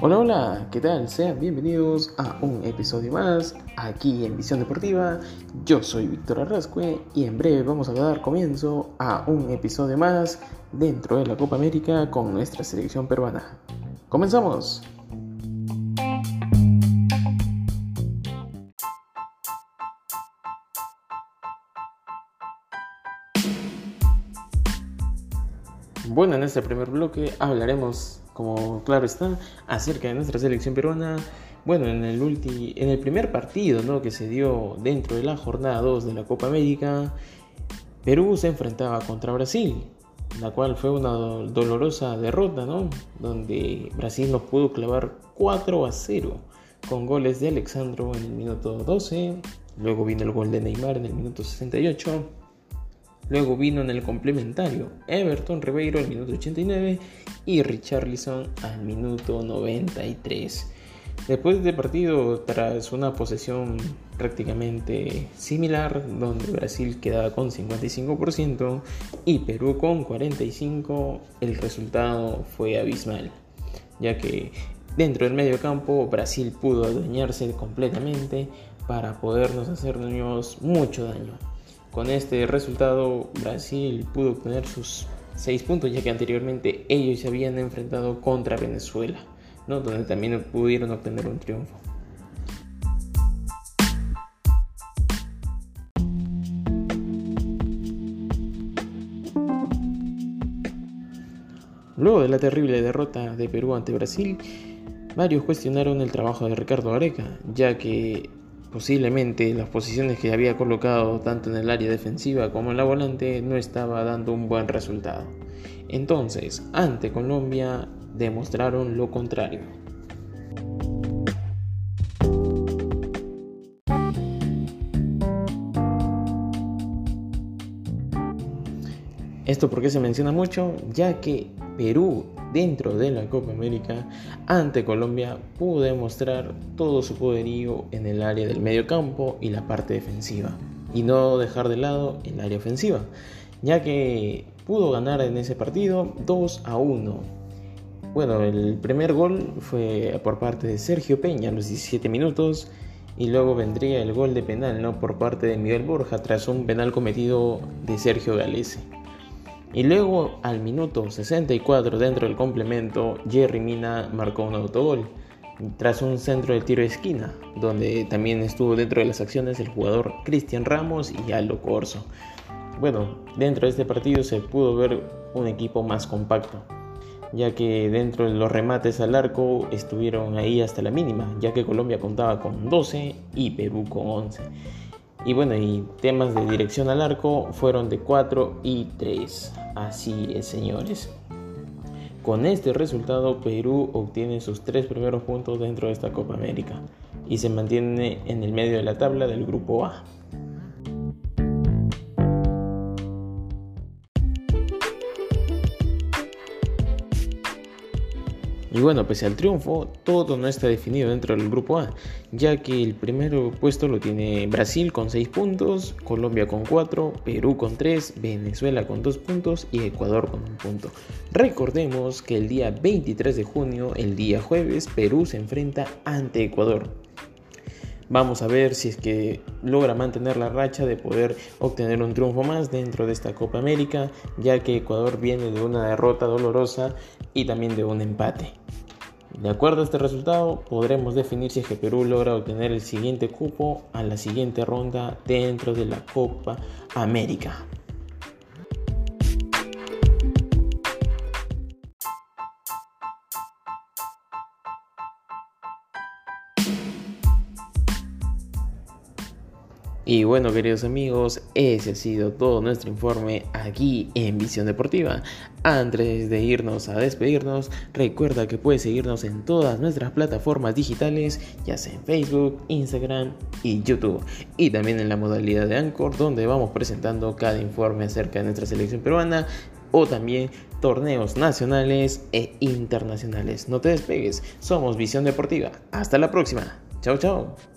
Hola, hola, ¿qué tal? Sean bienvenidos a un episodio más aquí en Visión Deportiva. Yo soy Víctor Arrascue y en breve vamos a dar comienzo a un episodio más dentro de la Copa América con nuestra selección peruana. ¡Comenzamos! Bueno, en este primer bloque hablaremos como claro está, acerca de nuestra selección peruana. Bueno, en el, en el primer partido ¿no? que se dio dentro de la jornada 2 de la Copa América, Perú se enfrentaba contra Brasil, la cual fue una dolorosa derrota, ¿no? donde Brasil nos pudo clavar 4 a 0 con goles de Alexandro en el minuto 12, luego vino el gol de Neymar en el minuto 68 Luego vino en el complementario Everton Ribeiro al minuto 89 y Richarlison al minuto 93. Después de partido, tras una posesión prácticamente similar, donde Brasil quedaba con 55% y Perú con 45%, el resultado fue abismal, ya que dentro del medio campo Brasil pudo adueñarse completamente para podernos hacernos mucho daño. Con este resultado, Brasil pudo obtener sus 6 puntos, ya que anteriormente ellos se habían enfrentado contra Venezuela, ¿no? donde también pudieron obtener un triunfo. Luego de la terrible derrota de Perú ante Brasil, varios cuestionaron el trabajo de Ricardo Areca, ya que Posiblemente las posiciones que había colocado tanto en el área defensiva como en la volante no estaba dando un buen resultado. Entonces, ante Colombia demostraron lo contrario. Esto porque se menciona mucho, ya que Perú dentro de la Copa América ante Colombia pudo demostrar todo su poderío en el área del medio campo y la parte defensiva y no dejar de lado el área ofensiva, ya que pudo ganar en ese partido 2 a 1. Bueno, el primer gol fue por parte de Sergio Peña a los 17 minutos y luego vendría el gol de penal ¿no? por parte de Miguel Borja tras un penal cometido de Sergio Galese. Y luego al minuto 64 dentro del complemento, Jerry Mina marcó un autogol tras un centro de tiro de esquina, donde también estuvo dentro de las acciones el jugador Cristian Ramos y Aldo Corso. Bueno, dentro de este partido se pudo ver un equipo más compacto, ya que dentro de los remates al arco estuvieron ahí hasta la mínima, ya que Colombia contaba con 12 y Perú con 11. Y bueno, y temas de dirección al arco fueron de 4 y 3. Así es, señores. Con este resultado, Perú obtiene sus tres primeros puntos dentro de esta Copa América y se mantiene en el medio de la tabla del Grupo A. Y bueno, pese al triunfo, todo no está definido dentro del grupo A, ya que el primer puesto lo tiene Brasil con 6 puntos, Colombia con 4, Perú con 3, Venezuela con 2 puntos y Ecuador con 1 punto. Recordemos que el día 23 de junio, el día jueves, Perú se enfrenta ante Ecuador. Vamos a ver si es que logra mantener la racha de poder obtener un triunfo más dentro de esta Copa América, ya que Ecuador viene de una derrota dolorosa y también de un empate. De acuerdo a este resultado, podremos definir si es que Perú logra obtener el siguiente cupo a la siguiente ronda dentro de la Copa América. Y bueno, queridos amigos, ese ha sido todo nuestro informe aquí en Visión Deportiva. Antes de irnos a despedirnos, recuerda que puedes seguirnos en todas nuestras plataformas digitales, ya sea en Facebook, Instagram y YouTube. Y también en la modalidad de Anchor, donde vamos presentando cada informe acerca de nuestra selección peruana o también torneos nacionales e internacionales. No te despegues, somos Visión Deportiva. Hasta la próxima. Chao, chao.